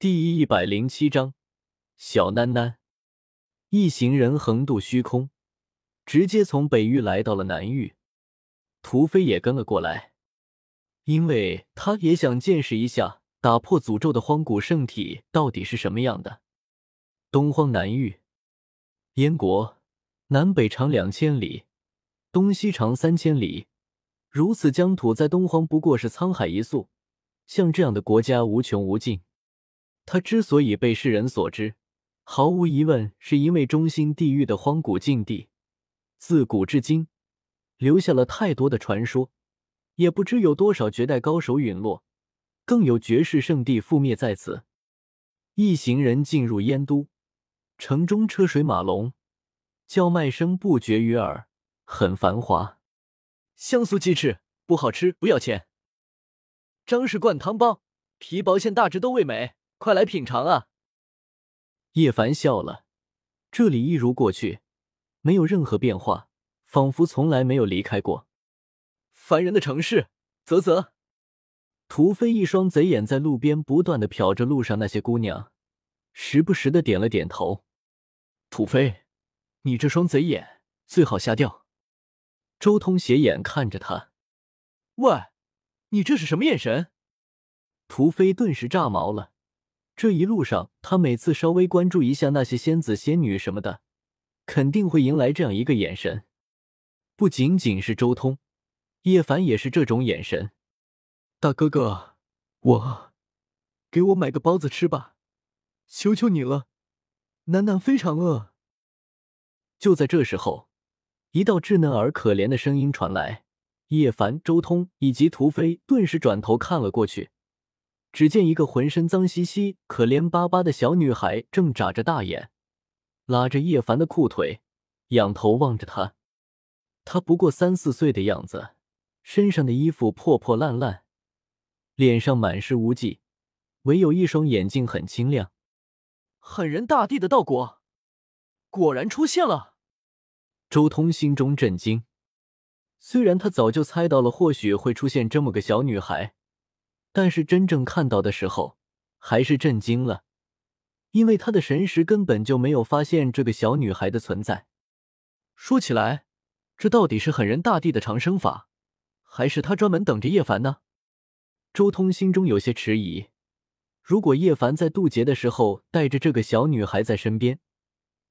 第一百零七章，小囡囡。一行人横渡虚空，直接从北域来到了南域。屠飞也跟了过来，因为他也想见识一下打破诅咒的荒古圣体到底是什么样的。东荒南域，燕国南北长两千里，东西长三千里，如此疆土在东荒不过是沧海一粟，像这样的国家无穷无尽。他之所以被世人所知，毫无疑问是因为中心地域的荒古禁地，自古至今留下了太多的传说，也不知有多少绝代高手陨落，更有绝世圣地覆灭在此。一行人进入燕都城中，车水马龙，叫卖声不绝于耳，很繁华。香酥鸡翅不好吃，不要钱。张氏灌汤包，皮薄馅大，汁都味美。快来品尝啊！叶凡笑了，这里一如过去，没有任何变化，仿佛从来没有离开过。凡人的城市，啧啧。屠飞一双贼眼在路边不断的瞟着路上那些姑娘，时不时的点了点头。土飞，你这双贼眼最好瞎掉。周通斜眼看着他，喂，你这是什么眼神？屠飞顿时炸毛了。这一路上，他每次稍微关注一下那些仙子仙女什么的，肯定会迎来这样一个眼神。不仅仅是周通，叶凡也是这种眼神。大哥哥，我给我买个包子吃吧，求求你了，楠楠非常饿。就在这时候，一道稚嫩而可怜的声音传来，叶凡、周通以及屠飞顿时转头看了过去。只见一个浑身脏兮兮、可怜巴巴的小女孩正眨着大眼，拉着叶凡的裤腿，仰头望着他。她不过三四岁的样子，身上的衣服破破烂烂，脸上满是污迹，唯有一双眼睛很清亮。狠人大帝的道果果然出现了！周通心中震惊，虽然他早就猜到了，或许会出现这么个小女孩。但是真正看到的时候，还是震惊了，因为他的神识根本就没有发现这个小女孩的存在。说起来，这到底是狠人大帝的长生法，还是他专门等着叶凡呢？周通心中有些迟疑。如果叶凡在渡劫的时候带着这个小女孩在身边，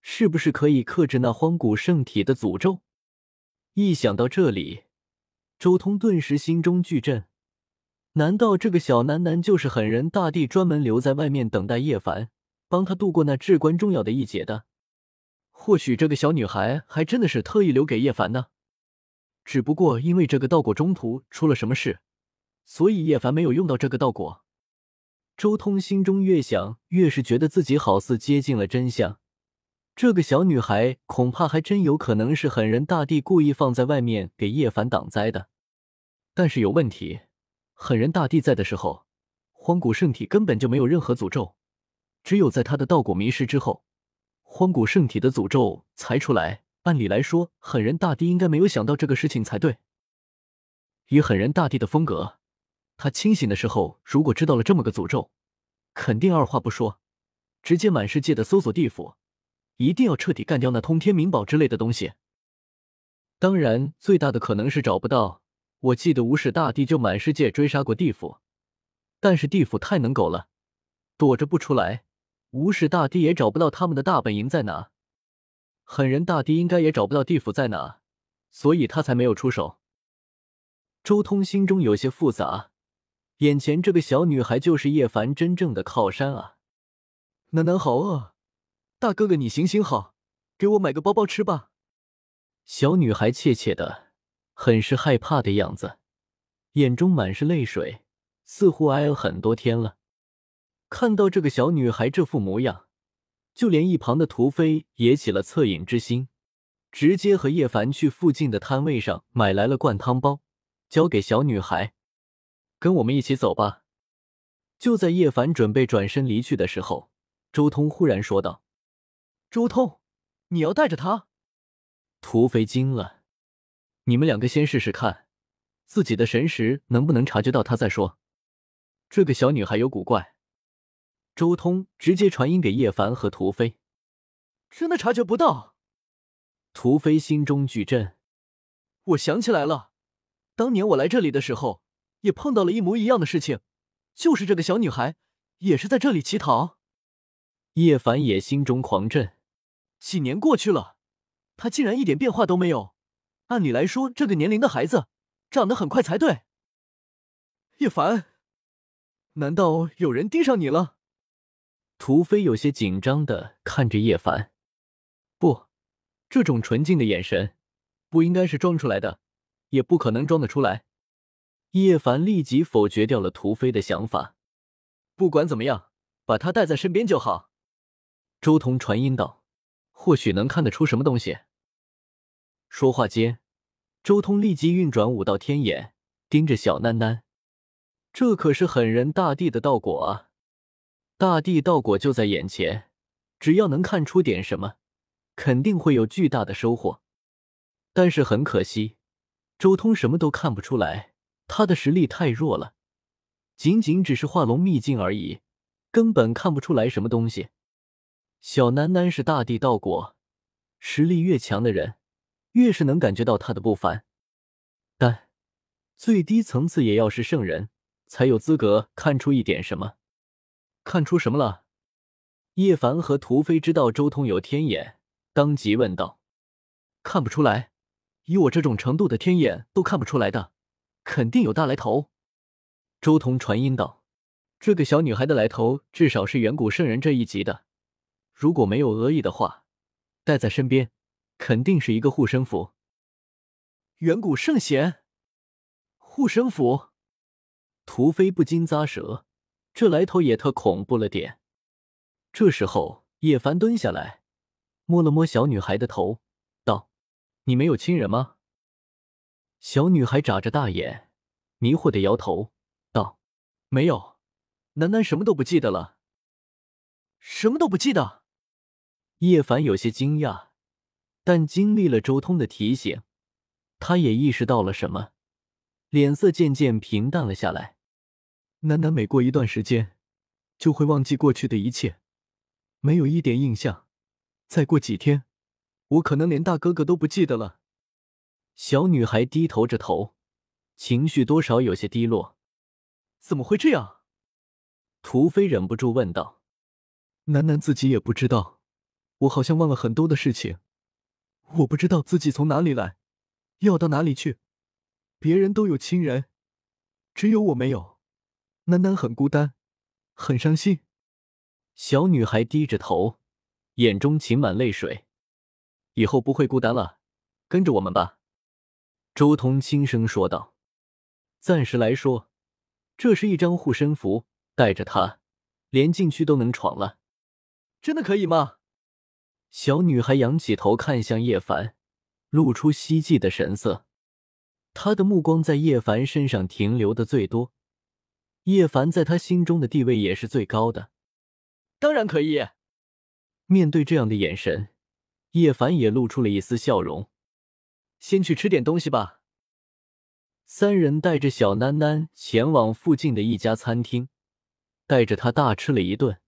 是不是可以克制那荒古圣体的诅咒？一想到这里，周通顿时心中巨震。难道这个小男男就是狠人大帝专门留在外面等待叶凡，帮他度过那至关重要的一劫的？或许这个小女孩还真的是特意留给叶凡呢。只不过因为这个道果中途出了什么事，所以叶凡没有用到这个道果。周通心中越想，越是觉得自己好似接近了真相。这个小女孩恐怕还真有可能是狠人大帝故意放在外面给叶凡挡灾的。但是有问题。狠人大帝在的时候，荒古圣体根本就没有任何诅咒，只有在他的道果迷失之后，荒古圣体的诅咒才出来。按理来说，狠人大帝应该没有想到这个事情才对。以狠人大帝的风格，他清醒的时候如果知道了这么个诅咒，肯定二话不说，直接满世界的搜索地府，一定要彻底干掉那通天明宝之类的东西。当然，最大的可能是找不到。我记得无始大帝就满世界追杀过地府，但是地府太能狗了，躲着不出来。无始大帝也找不到他们的大本营在哪，狠人大帝应该也找不到地府在哪，所以他才没有出手。周通心中有些复杂，眼前这个小女孩就是叶凡真正的靠山啊！楠楠好饿，大哥哥你行行好，给我买个包包吃吧。小女孩怯怯的。很是害怕的样子，眼中满是泪水，似乎挨了很多天了。看到这个小女孩这副模样，就连一旁的屠飞也起了恻隐之心，直接和叶凡去附近的摊位上买来了灌汤包，交给小女孩：“跟我们一起走吧。”就在叶凡准备转身离去的时候，周通忽然说道：“周通，你要带着他？”屠飞惊了。你们两个先试试看，自己的神识能不能察觉到他再说。这个小女孩有古怪。周通直接传音给叶凡和屠飞，真的察觉不到。屠飞心中巨震，我想起来了，当年我来这里的时候，也碰到了一模一样的事情，就是这个小女孩也是在这里乞讨。叶凡也心中狂震，几年过去了，她竟然一点变化都没有。按理来说，这个年龄的孩子长得很快才对。叶凡，难道有人盯上你了？屠飞有些紧张的看着叶凡，不，这种纯净的眼神不应该是装出来的，也不可能装得出来。叶凡立即否决掉了屠飞的想法。不管怎么样，把他带在身边就好。周彤传音道：“或许能看得出什么东西。”说话间，周通立即运转五道天眼，盯着小囡囡。这可是狠人大帝的道果啊！大地道果就在眼前，只要能看出点什么，肯定会有巨大的收获。但是很可惜，周通什么都看不出来，他的实力太弱了，仅仅只是化龙秘境而已，根本看不出来什么东西。小囡囡是大地道果，实力越强的人，越是能感觉到他的不凡。但最低层次也要是圣人，才有资格看出一点什么。看出什么了？叶凡和屠飞知道周通有天眼，当即问道：“看不出来，以我这种程度的天眼都看不出来的，肯定有大来头。”周通传音道：“这个小女孩的来头至少是远古圣人这一级的，如果没有恶意的话，带在身边肯定是一个护身符。”远古圣贤，护身符，屠飞不禁咂舌。这来头也特恐怖了点。这时候，叶凡蹲下来，摸了摸小女孩的头，道：“你没有亲人吗？”小女孩眨着大眼，迷惑的摇头，道：“没有，楠楠什么都不记得了。”什么都不记得？叶凡有些惊讶，但经历了周通的提醒，他也意识到了什么，脸色渐渐平淡了下来。楠楠每过一段时间，就会忘记过去的一切，没有一点印象。再过几天，我可能连大哥哥都不记得了。小女孩低头着头，情绪多少有些低落。怎么会这样？屠飞忍不住问道。楠楠自己也不知道，我好像忘了很多的事情。我不知道自己从哪里来，要到哪里去。别人都有亲人，只有我没有。楠楠很孤单，很伤心。小女孩低着头，眼中噙满泪水。以后不会孤单了，跟着我们吧。”周通轻声说道。“暂时来说，这是一张护身符，带着它，连禁区都能闯了。真的可以吗？”小女孩仰起头看向叶凡，露出希冀的神色。她的目光在叶凡身上停留的最多。叶凡在她心中的地位也是最高的，当然可以。面对这样的眼神，叶凡也露出了一丝笑容。先去吃点东西吧。三人带着小囡囡前往附近的一家餐厅，带着她大吃了一顿。